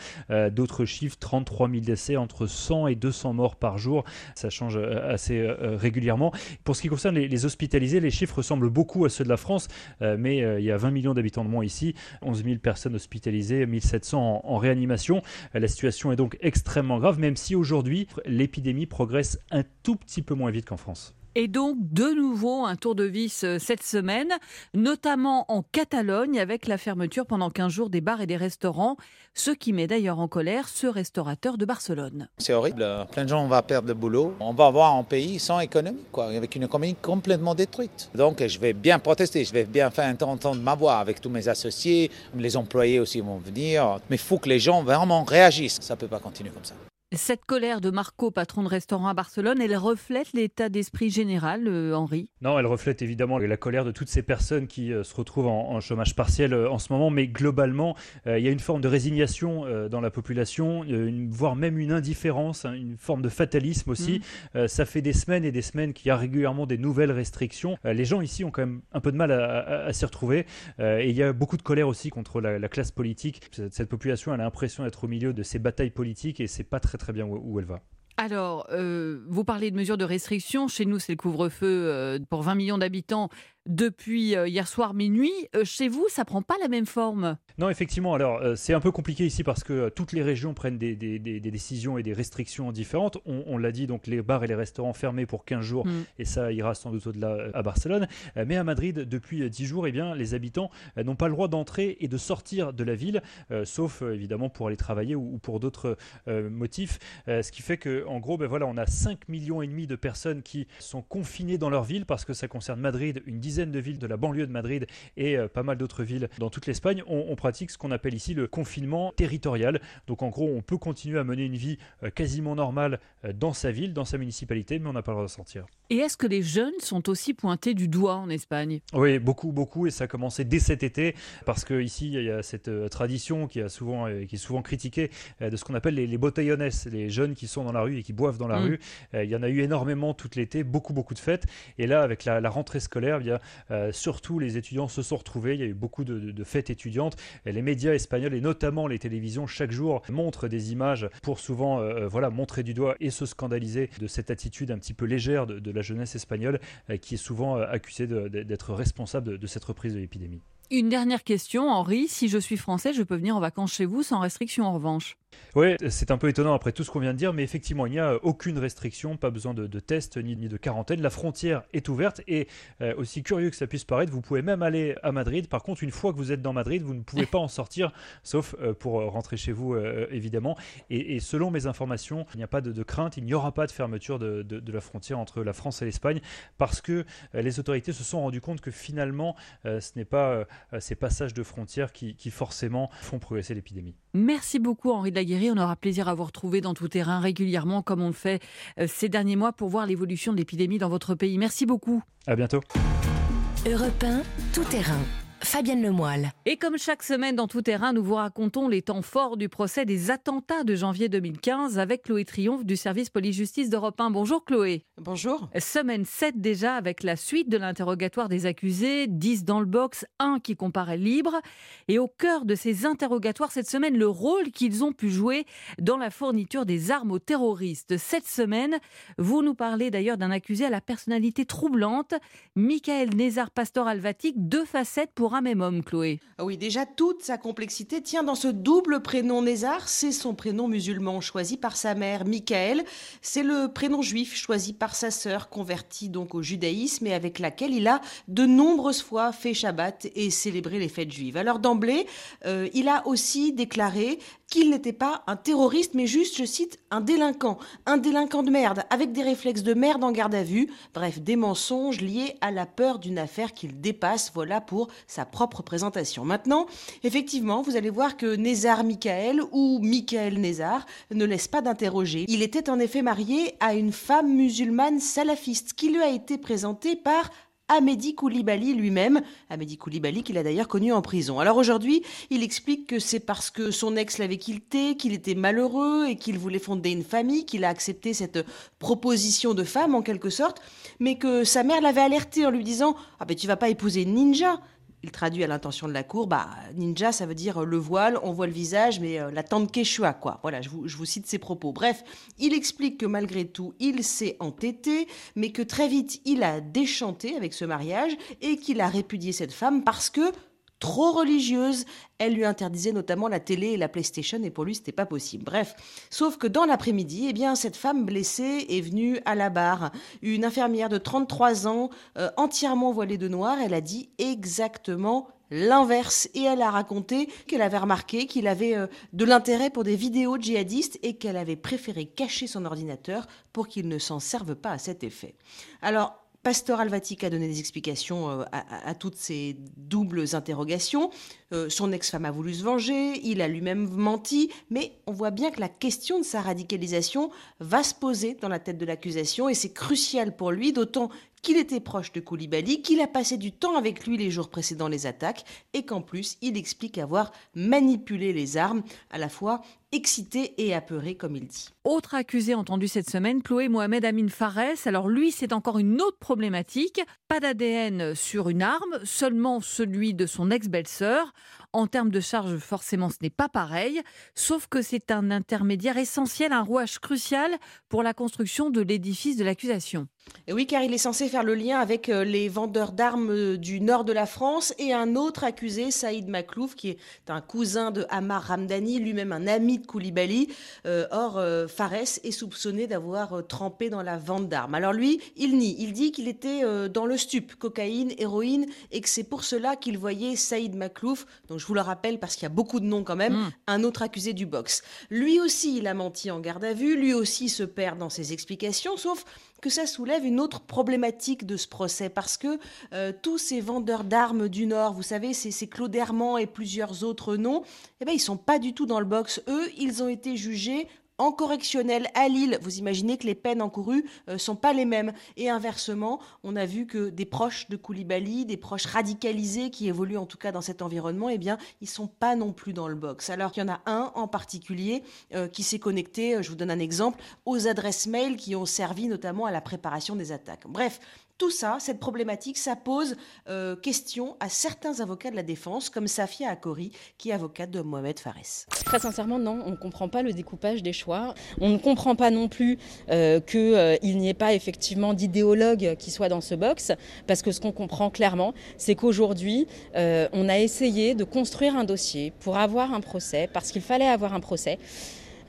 D'autres chiffres, 33 000 décès, entre 100 et 200 morts par jour. Ça change assez régulièrement. Pour ce qui concerne les, hospitalisés, les chiffres ressemblent beaucoup à ceux de la France, euh, mais euh, il y a 20 millions d'habitants de moins ici, 11 000 personnes hospitalisées, 1700 en, en réanimation. Euh, la situation est donc extrêmement grave, même si aujourd'hui l'épidémie progresse un tout petit peu moins vite qu'en France. Et donc, de nouveau, un tour de vis euh, cette semaine, notamment en Catalogne, avec la fermeture pendant 15 jours des bars et des restaurants, ce qui met d'ailleurs en colère ce restaurateur de Barcelone. C'est horrible, plein de gens vont perdre le boulot. On va avoir un pays sans économie, quoi, avec une économie complètement détruite. Donc, je vais bien protester, je vais bien faire entendre ma voix avec tous mes associés, les employés aussi vont venir. Mais il faut que les gens vraiment réagissent. Ça ne peut pas continuer comme ça. Cette colère de Marco, patron de restaurant à Barcelone, elle reflète l'état d'esprit général, euh, Henri? Non, elle reflète évidemment la colère de toutes ces personnes qui euh, se retrouvent en, chômage partiel euh, en ce moment, mais globalement, il y a une forme de résignation dans la population, voire même une indifférence, hein, une forme de fatalisme aussi. Mm. ça fait des semaines et des semaines qu'il y a régulièrement des nouvelles restrictions. les gens ici ont quand même un peu de mal à, s'y retrouver, et il y a beaucoup de colère aussi contre la, classe politique. Cette, cette population a l'impression d'être au milieu de ces batailles politiques, et c'est pas très très bien où, elle va. Alors, euh, vous parlez de mesures de restriction. Chez nous, c'est le couvre-feu euh, pour 20 millions d'habitants depuis euh, hier soir minuit. Euh, chez vous, ça prend pas la même forme? Non, effectivement. Alors, euh, c'est un peu compliqué ici parce que toutes les régions prennent des, décisions et des restrictions différentes. On, l'a dit, donc les bars et les restaurants fermés pour 15 jours, mm. et ça ira sans doute au-delà à Barcelone. mais à Madrid, depuis 10 jours, eh bien, les habitants n'ont pas le droit d'entrer et de sortir de la ville, sauf évidemment pour aller travailler ou, pour d'autres motifs. ce qui fait que, en gros, ben voilà, on a 5 millions et demi de personnes qui sont confinées dans leur ville parce que ça concerne Madrid, une dizaine de villes de la banlieue de Madrid et euh, pas mal d'autres villes dans toute l'Espagne, on, pratique ce qu'on appelle ici le confinement territorial. Donc en gros, on peut continuer à mener une vie euh, quasiment normale euh, dans sa ville, dans sa municipalité, mais on n'a pas le droit de sortir. Et est-ce que les jeunes sont aussi pointés du doigt en Espagne? Oui, beaucoup, beaucoup, et ça a commencé dès cet été, parce qu'ici, il y a cette tradition qui, a souvent, qui est souvent critiquée de ce qu'on appelle les, les botellones, les jeunes qui sont dans la rue et qui boivent dans la mm. rue. Il y en a eu énormément tout l'été, beaucoup, beaucoup de fêtes. Et là, avec la, la rentrée scolaire, a euh, surtout, les étudiants se sont retrouvés. Il y a eu beaucoup de, fêtes étudiantes. les médias espagnols et notamment les télévisions chaque jour montrent des images pour souvent euh, euh, voilà montrer du doigt et se scandaliser de cette attitude un petit peu légère de, la jeunesse espagnole qui est souvent accusée d'être responsable de cette reprise de l'épidémie. Une dernière question, Henri. Si je suis français, je peux venir en vacances chez vous sans restriction en revanche? Oui, c'est un peu étonnant après tout ce qu'on vient de dire, mais effectivement, il n'y a aucune restriction, pas besoin de, test ni, de quarantaine. La frontière est ouverte et euh, aussi curieux que ça puisse paraître, vous pouvez même aller à Madrid. Par contre, une fois que vous êtes dans Madrid, vous ne pouvez pas en sortir, sauf euh, pour rentrer chez vous, euh, évidemment. Et, selon mes informations, il n'y a pas de, crainte, il n'y aura pas de fermeture de, de, la frontière entre la France et l'Espagne, parce que les autorités se sont rendues compte que finalement, ce n'est pas ces passages de frontières qui, forcément font progresser l'épidémie. Merci beaucoup Henri de On aura plaisir à vous retrouver dans tout terrain régulièrement comme on le fait euh, ces derniers mois pour voir l'évolution de l'épidémie dans votre pays. Merci beaucoup. À bientôt. Europe tout terrain. Fabienne Lemoyle. Et comme chaque semaine dans Tout Terrain, nous vous racontons les temps forts du procès des attentats de janvier 2015 avec Chloé Triomphe du service police-justice d'Europe 1. Bonjour Chloé. Bonjour. Semaine 7 déjà avec la suite de l'interrogatoire des accusés, 10 dans le box, 1 qui comparaît libre. Et au cœur de ces interrogatoires cette semaine, le rôle qu'ils ont pu jouer dans la fourniture des armes aux terroristes. Cette semaine, vous nous parlez d'ailleurs d'un accusé à la personnalité troublante, Michael Nézar Pastor Alvatic, deux facettes pour même homme, Chloé. Ah oui, déjà toute sa complexité tient dans ce double prénom Nézar. C'est son prénom musulman choisi par sa mère, Michael. C'est le prénom juif choisi par sa sœur, convertie donc au judaïsme et avec laquelle il a de nombreuses fois fait Shabbat et célébré les fêtes juives. Alors d'emblée, euh, il a aussi déclaré qu'il n'était pas un terroriste, mais juste, je cite, un délinquant, un délinquant de merde, avec des réflexes de merde en garde à vue, bref, des mensonges liés à la peur d'une affaire qu'il dépasse, voilà pour sa propre présentation. Maintenant, effectivement, vous allez voir que Nézar Michael ou Michael Nézar ne laisse pas d'interroger. Il était en effet marié à une femme musulmane salafiste qui lui a été présentée par Amédi Koulibaly lui-même, Amédi Koulibaly qu'il a d'ailleurs connu en prison. Alors aujourd'hui, il explique que c'est parce que son ex l'avait quitté, qu'il était malheureux et qu'il voulait fonder une famille, qu'il a accepté cette proposition de femme en quelque sorte, mais que sa mère l'avait alerté en lui disant "Ah ben tu vas pas épouser une ninja." Il traduit à l'intention de la cour, bah, ninja, ça veut dire euh, le voile, on voit le visage, mais euh, la tante Quechua, quoi. Voilà, je vous, je vous cite ses propos. Bref, il explique que malgré tout, il s'est entêté, mais que très vite, il a déchanté avec ce mariage et qu'il a répudié cette femme parce que trop religieuse. Elle lui interdisait notamment la télé et la PlayStation et pour lui c'était pas possible. Bref, sauf que dans l'après-midi, eh bien cette femme blessée est venue à la barre. Une infirmière de 33 ans, euh, entièrement voilée de noir, elle a dit exactement l'inverse et elle a raconté qu'elle avait remarqué qu'il avait euh, de l'intérêt pour des vidéos djihadistes et qu'elle avait préféré cacher son ordinateur pour qu'il ne s'en serve pas à cet effet. Alors Pasteur Alvatic a donné des explications euh, à, toutes ces doubles interrogations. Euh, son ex-femme a voulu se venger, il a lui-même menti, mais on voit bien que la question de sa radicalisation va se poser dans la tête de l'accusation et c'est crucial pour lui, d'autant qu'il était proche de Koulibaly, qu'il a passé du temps avec lui les jours précédant les attaques et qu'en plus il explique avoir manipulé les armes, à la fois excité et apeuré comme il dit. Autre accusé entendu cette semaine, Chloé Mohamed Amin Fares. Alors lui, c'est encore une autre problématique. Pas d'ADN sur une arme, seulement celui de son ex-belle-sœur. En termes de charge, forcément, ce n'est pas pareil, sauf que c'est un intermédiaire essentiel, un rouage crucial pour la construction de l'édifice de l'accusation. Et oui, car il est censé faire le lien avec euh, les vendeurs d'armes euh, du nord de la France et un autre accusé, Saïd Maklouf, qui est un cousin de Hamar Ramdani, lui-même un ami de Koulibaly. Euh, or, Fares est soupçonné d'avoir trempé dans la vente d'armes. Alors lui, il nie. Il dit qu'il était dans le stup, cocaïne, héroïne, et que c'est pour cela qu'il voyait Saïd Maklouf, donc je vous le rappelle parce qu'il y a beaucoup de noms quand même, mm. un autre accusé du box. Lui aussi, il a menti en garde à vue, lui aussi se perd dans ses explications, sauf que ça soulève une autre problématique de ce procès, parce que euh, tous ces vendeurs d'armes du Nord, vous savez, c'est Claude Herman et plusieurs autres noms, eh ben, ils sont pas du tout dans le box. Eux, ils ont été jugés en correctionnel à Lille, vous imaginez que les peines encourues ne euh, sont pas les mêmes. Et inversement, on a vu que des proches de Koulibaly, des proches radicalisés qui évoluent en tout cas dans cet environnement, eh bien, ils sont pas non plus dans le box. Alors il y en a un en particulier euh, qui s'est connecté, euh, je vous donne un exemple, aux adresses mail qui ont servi notamment à la préparation des attaques. Bref, tout ça, cette problématique, ça pose euh, question à certains avocats de la défense, comme Safia Akori, qui est avocate de Mohamed Fares. Très sincèrement, non, on ne comprend pas le découpage des choix. On ne comprend pas non plus euh, qu'il euh, n'y ait pas effectivement d'idéologue qui soit dans ce box, parce que ce qu'on comprend clairement, c'est qu'aujourd'hui, on a essayé de construire un dossier pour avoir un procès, parce qu'il fallait avoir un procès.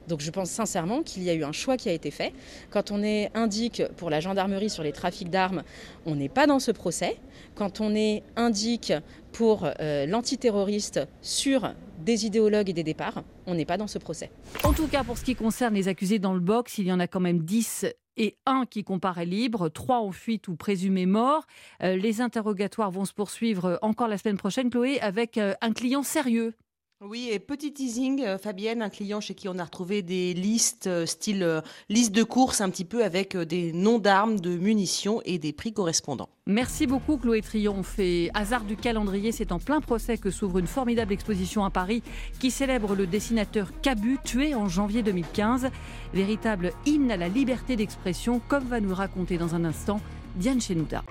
Donc je pense sincèrement qu'il y a eu un choix qui a été fait. Quand on est indique pour la gendarmerie sur les trafics d'armes, on n'est pas dans ce procès. Quand on est indique pour euh, l'antiterroriste sur des idéologues et des départs, on n'est pas dans ce procès. En tout cas, pour ce qui concerne les accusés dans le box, il y en a quand même 10 et un qui comparaît libre, trois en fuite ou présumés morts. Euh, les interrogatoires vont se poursuivre encore la semaine prochaine, Chloé, avec euh, un client sérieux oui, et petit teasing, euh, Fabienne, un client chez qui on a retrouvé des listes, euh, style euh, liste de courses, un petit peu avec des noms d'armes, de munitions et des prix correspondants. Merci beaucoup, Chloé Triomphe. Et hasard du calendrier, c'est en plein procès que s'ouvre une formidable exposition à Paris qui célèbre le dessinateur Cabu, tué en janvier 2015. Véritable hymne à la liberté d'expression, comme va nous raconter dans un instant Diane Chenouda.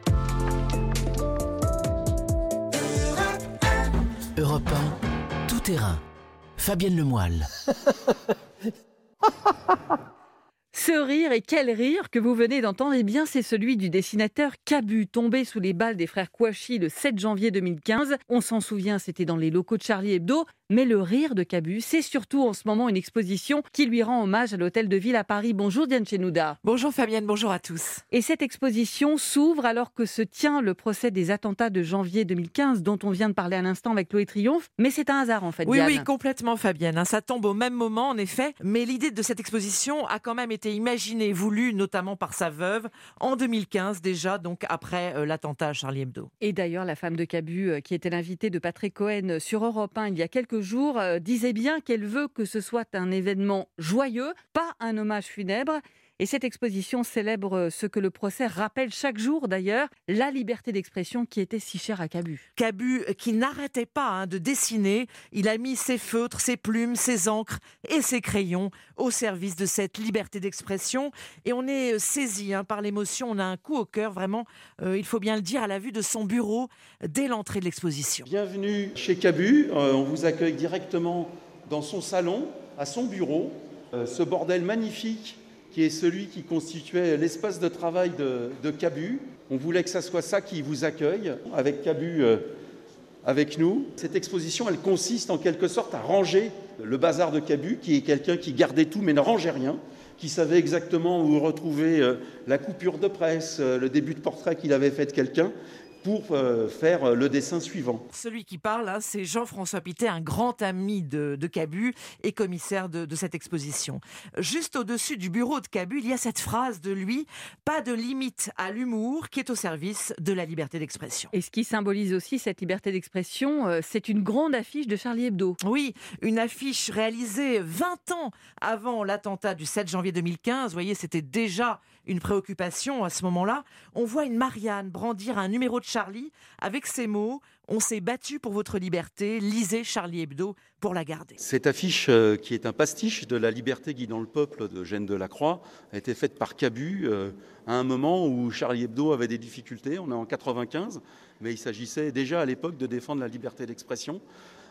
Europe terrain. Fabienne Lemoyle. Ce rire, et quel rire que vous venez d'entendre, eh bien c'est celui du dessinateur Cabu, tombé sous les balles des frères Kouachi le 7 janvier 2015. On s'en souvient, c'était dans les locaux de Charlie Hebdo. Mais le rire de Cabu, c'est surtout en ce moment une exposition qui lui rend hommage à l'hôtel de ville à Paris. Bonjour Diane Chenouda. Bonjour Fabienne, bonjour à tous. Et cette exposition s'ouvre alors que se tient le procès des attentats de janvier 2015 dont on vient de parler à l'instant avec Chloé Triomphe. Mais c'est un hasard en fait. Oui, oui, complètement Fabienne. Hein. Ça tombe au même moment en effet. Mais l'idée de cette exposition a quand même été imaginé, voulu notamment par sa veuve en 2015 déjà, donc après euh, l'attentat à Charlie Hebdo. Et d'ailleurs, la femme de Cabu, euh, qui était l'invitée de Patrick Cohen sur Europe 1 il y a quelques euh, disait bien qu'elle veut que ce soit un événement joyeux, pas un hommage funèbre. Et cette exposition célèbre ce que le procès rappelle chaque jour d'ailleurs, la liberté d'expression qui était si chère à Cabu. Cabu qui n'arrêtait pas hein, de dessiner, il a mis ses feutres, ses plumes, ses encres et ses crayons au service de cette liberté d'expression. Et on est saisi hein, par l'émotion, on a un coup au cœur vraiment, euh, il faut bien le dire, à la vue de son bureau dès l'entrée de l'exposition. Bienvenue chez Cabu, euh, on vous accueille directement dans son salon, à son bureau. Euh, ce bordel magnifique qui est celui qui constituait l'espace de travail de, Cabu. On voulait que ça soit ça qui vous accueille, avec Cabu euh, avec nous. Cette exposition, elle consiste en quelque sorte à ranger le bazar de Cabu, qui est quelqu'un qui gardait tout mais ne rangeait rien, qui savait exactement où retrouver euh, la coupure de presse, euh, le début de portrait qu'il avait fait de quelqu'un, pour euh, faire euh, le dessin suivant. Celui qui parle, hein, c'est Jean-François Pité, un grand ami de, Cabu et commissaire de, de, cette exposition. Juste au-dessus du bureau de Cabu, il y a cette phrase de lui Pas de limite à l'humour qui est au service de la liberté d'expression. Et ce qui symbolise aussi cette liberté d'expression, euh, c'est une grande affiche de Charlie Hebdo. Oui, une affiche réalisée 20 ans avant l'attentat du 7 janvier 2015. Vous voyez, c'était déjà une préoccupation à ce moment-là. On voit une Marianne brandir un numéro de Charlie avec ces mots On s'est battu pour votre liberté, lisez Charlie Hebdo pour la garder. Cette affiche, euh, qui est un pastiche de La liberté guidant le peuple de Gênes de la Croix, a été faite par Cabu euh, à un moment où Charlie Hebdo avait des difficultés. On est en 95, mais il s'agissait déjà à l'époque de défendre la liberté d'expression.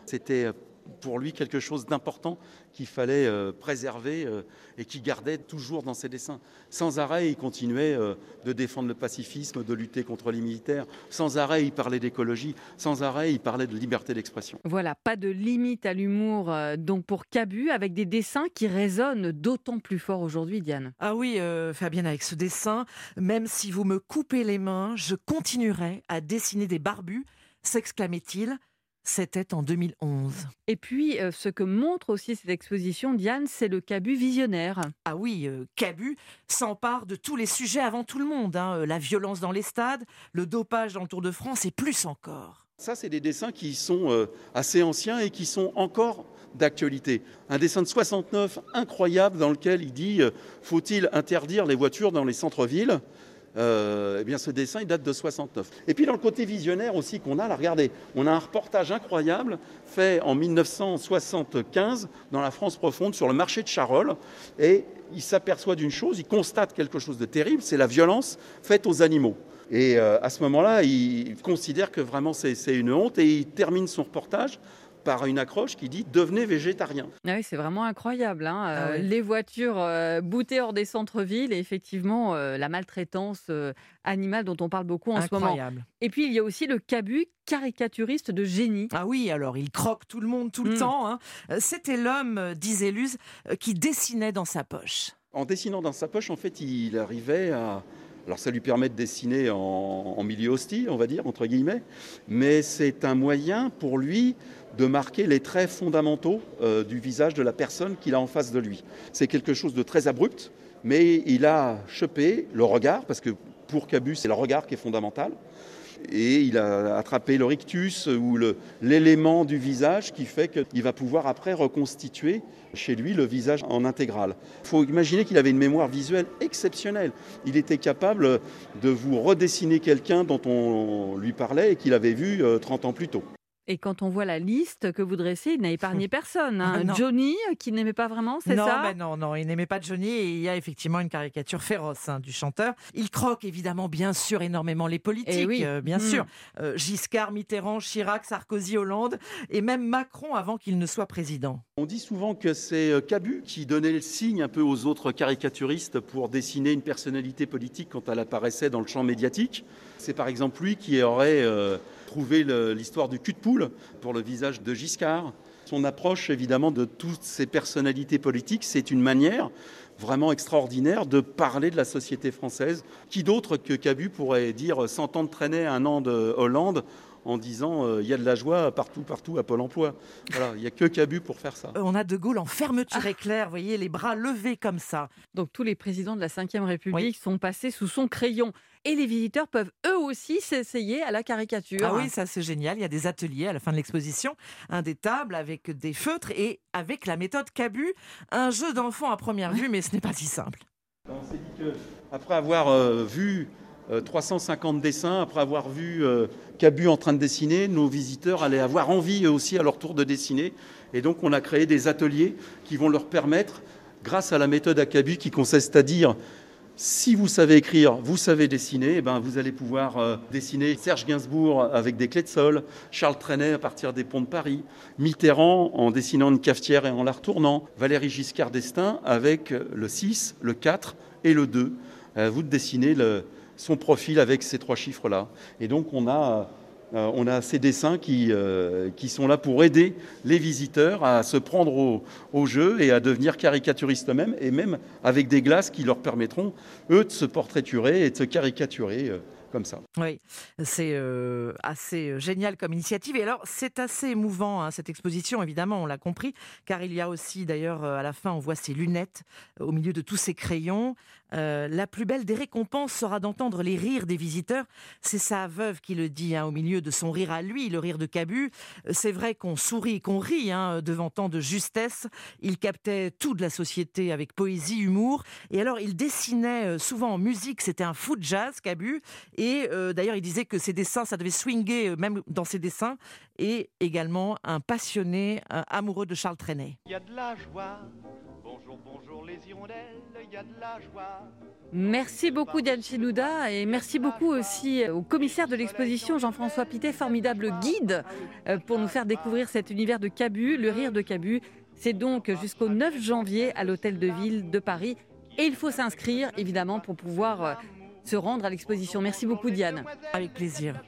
C'était euh, pour lui quelque chose d'important qu'il fallait euh, préserver euh, et qui gardait toujours dans ses dessins. Sans arrêt, il continuait euh, de défendre le pacifisme, de lutter contre les militaires. Sans arrêt, il parlait d'écologie. Sans arrêt, il parlait de liberté d'expression. Voilà, pas de limite à l'humour donc pour Cabu, avec des dessins qui résonnent d'autant plus fort aujourd'hui, Diane. Ah oui, Fabienne, avec ce dessin, même si vous me coupez les mains, je continuerai à dessiner des barbus, s'exclamait-il c'était en 2011. Et puis, euh, ce que montre aussi cette exposition, Diane, c'est le Cabu visionnaire. Ah oui, euh, Cabu s'empare de tous les sujets avant tout le monde. Hein. Euh, la violence dans les stades, le dopage dans le Tour de France et plus encore. Ça, c'est des dessins qui sont assez anciens et qui sont encore d'actualité. Un dessin de 69 incroyable dans lequel il dit faut-il interdire les voitures dans les centres-villes? Euh, eh bien ce dessin il date de 69. Et puis dans le côté visionnaire aussi qu'on a, là, regardez, on a un reportage incroyable fait en 1975 dans la France profonde sur le marché de Charolles et il s'aperçoit d'une chose, il constate quelque chose de terrible, c'est la violence faite aux animaux. Et euh, à ce moment-là, il considère que vraiment c'est une honte et il termine son reportage par une accroche qui dit devenez végétarien. Ah oui, c'est vraiment incroyable. Hein. Ah euh, les voitures euh, boutées hors des centres-villes et effectivement euh, la maltraitance animale dont on parle beaucoup en ce moment. Et puis il y a aussi le cabu caricaturiste de génie. Ah oui, alors il croque tout le monde tout le hmm. temps. Hein. C'était l'homme, disait Luz, qui dessinait dans sa poche. En dessinant dans sa poche, en fait, il arrivait à, alors ça lui permet de dessiner en, en, milieu hostile, on va dire, entre guillemets, mais c'est un moyen pour lui de marquer les traits fondamentaux euh, du visage de la personne qu'il a en face de lui. C'est quelque chose de très abrupt, mais il a chopé le regard, parce que pour Cabu, c'est le regard qui est fondamental, et il a attrapé le rictus ou l'élément du visage qui fait qu'il va pouvoir après reconstituer chez lui le visage en intégral. Il faut imaginer qu'il avait une mémoire visuelle exceptionnelle. Il était capable de vous redessiner quelqu'un dont on lui parlait et qu'il avait vu 30 euh, ans plus tôt. Et quand on voit la liste que vous dressez, il n'a épargné personne. Hein. Johnny, euh, qui n'aimait pas vraiment, c'est ça ben Non, non, il n'aimait pas Johnny et il y a effectivement une caricature féroce hein, du chanteur. Il croque évidemment, bien sûr, énormément les politiques, eh oui. Euh, bien hmm. sûr. Euh, Giscard, Mitterrand, Chirac, Sarkozy, Hollande et même Macron avant qu'il ne soit président. On dit souvent que c'est Cabu qui donnait le signe un peu aux autres caricaturistes pour dessiner une personnalité politique quand elle apparaissait dans le champ médiatique. C'est par exemple lui qui aurait trouvé l'histoire du cul de poule pour le visage de Giscard. Son approche, évidemment, de toutes ces personnalités politiques, c'est une manière vraiment extraordinaire de parler de la société française. Qui d'autre que Cabu pourrait dire 100 ans de traîner, un an de Hollande en disant euh, il y a de la joie partout, partout à Pôle emploi. Voilà, il n'y a que Cabu pour faire ça. Euh, On a De Gaulle en fermeture éclair, vous voyez, les bras levés comme ça. Donc tous les présidents de la Ve République sont passés sous son crayon. Et les visiteurs peuvent eux aussi s'essayer à la caricature. Ah oui, ça c'est génial. Il y a des ateliers à la fin de l'exposition, un des tables avec des feutres et avec la méthode Cabu, un jeu d'enfant à première vue, mais ce n'est pas si simple. On s'est dit que, après avoir euh, vu euh, 350 dessins, après avoir vu euh, Cabu en train de dessiner, nos visiteurs allaient avoir envie eux aussi à leur tour de dessiner. Et donc on a créé des ateliers qui vont leur permettre, grâce à la méthode à Cabu qui consiste à dire si vous savez écrire, vous savez dessiner, eh ben vous allez pouvoir euh, dessiner Serge Gainsbourg avec des clés de sol, Charles Trenet à partir des ponts de Paris, Mitterrand en dessinant une cafetière et en la retournant, Valéry Giscard d'Estaing avec le 6, le 4 et le 2. Euh, vous dessinez son profil avec ces trois chiffres-là. Et donc on a, euh, on a ces dessins qui, euh, qui sont là pour aider les visiteurs à se prendre au, au jeu et à devenir caricaturistes eux-mêmes, et même avec des glaces qui leur permettront, eux, de se portraiturer et de se caricaturer euh, ça. Oui, c'est euh, assez euh, génial comme initiative. Et alors, c'est assez émouvant, hein, cette exposition, évidemment, on l'a compris, car il y a aussi, d'ailleurs, euh, à la fin, on voit ces lunettes au milieu de tous ces crayons. La plus belle des récompenses sera d'entendre les rires des visiteurs. C'est sa veuve qui le dit, hein, au milieu de son rire à lui, le rire de Cabu. C'est vrai qu'on sourit, qu'on rit hein, devant tant de justesse. Il captait tout de la société avec poésie, humour. Et alors, il dessinait souvent en musique. C'était un fou de jazz, Cabu. Euh, d'ailleurs, il disait que ses dessins, ça devait swinguer euh, même dans ses dessins. Et également un passionné, un amoureux de Charles Trenet. Il y a de la joie. Bonjour, bonjour les hirondelles, il y a de la joie. Merci beaucoup Diane Chenouda et merci beaucoup aussi au commissaire de l'exposition Jean-François Pité, formidable guide euh, pour nous faire découvrir cet univers de Cabu, le rire de Cabu. C'est donc jusqu'au 9 janvier à l'Hôtel de Ville de Paris et il faut s'inscrire évidemment pour pouvoir euh, se rendre à l'exposition. Merci beaucoup Diane. Avec plaisir.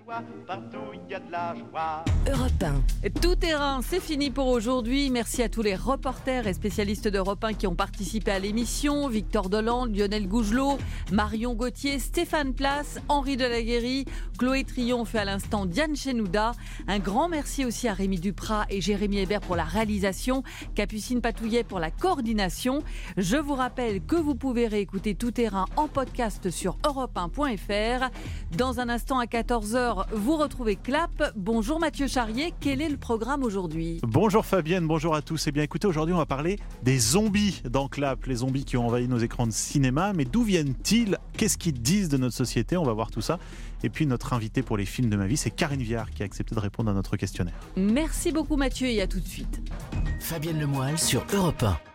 Partout il y a de la joie. Europe 1. Tout terrain, c'est fini pour aujourd'hui. Merci à tous les reporters et spécialistes d'Europe 1 qui ont participé à l'émission. Victor Dolan, Lionel Gougelot, Marion Gauthier, Stéphane Place, Henri Delaguéry, Chloé Triomphe et à l'instant Diane Chenouda. Un grand merci aussi à Rémi Duprat et Jérémy Hébert pour la réalisation, Capucine Patouillet pour la coordination. Je vous rappelle que vous pouvez réécouter Tout terrain en podcast sur europe1.fr. Dans un instant à 14h, vous retrouvez Clap. Bonjour Mathieu Charrier, quel est le programme aujourd'hui? Bonjour Fabienne, bonjour à tous. Eh bien écoutez, aujourd'hui on va parler des zombies dans Clap, les zombies qui ont envahi nos écrans de cinéma. Mais d'où viennent-ils? Qu'est-ce qu'ils disent de notre société? On va voir tout ça. Et puis notre invité pour les films de ma vie, c'est Karine Viard qui a accepté de répondre à notre questionnaire. Merci beaucoup Mathieu et à tout de suite. Fabienne Lemoyle sur Europe 1.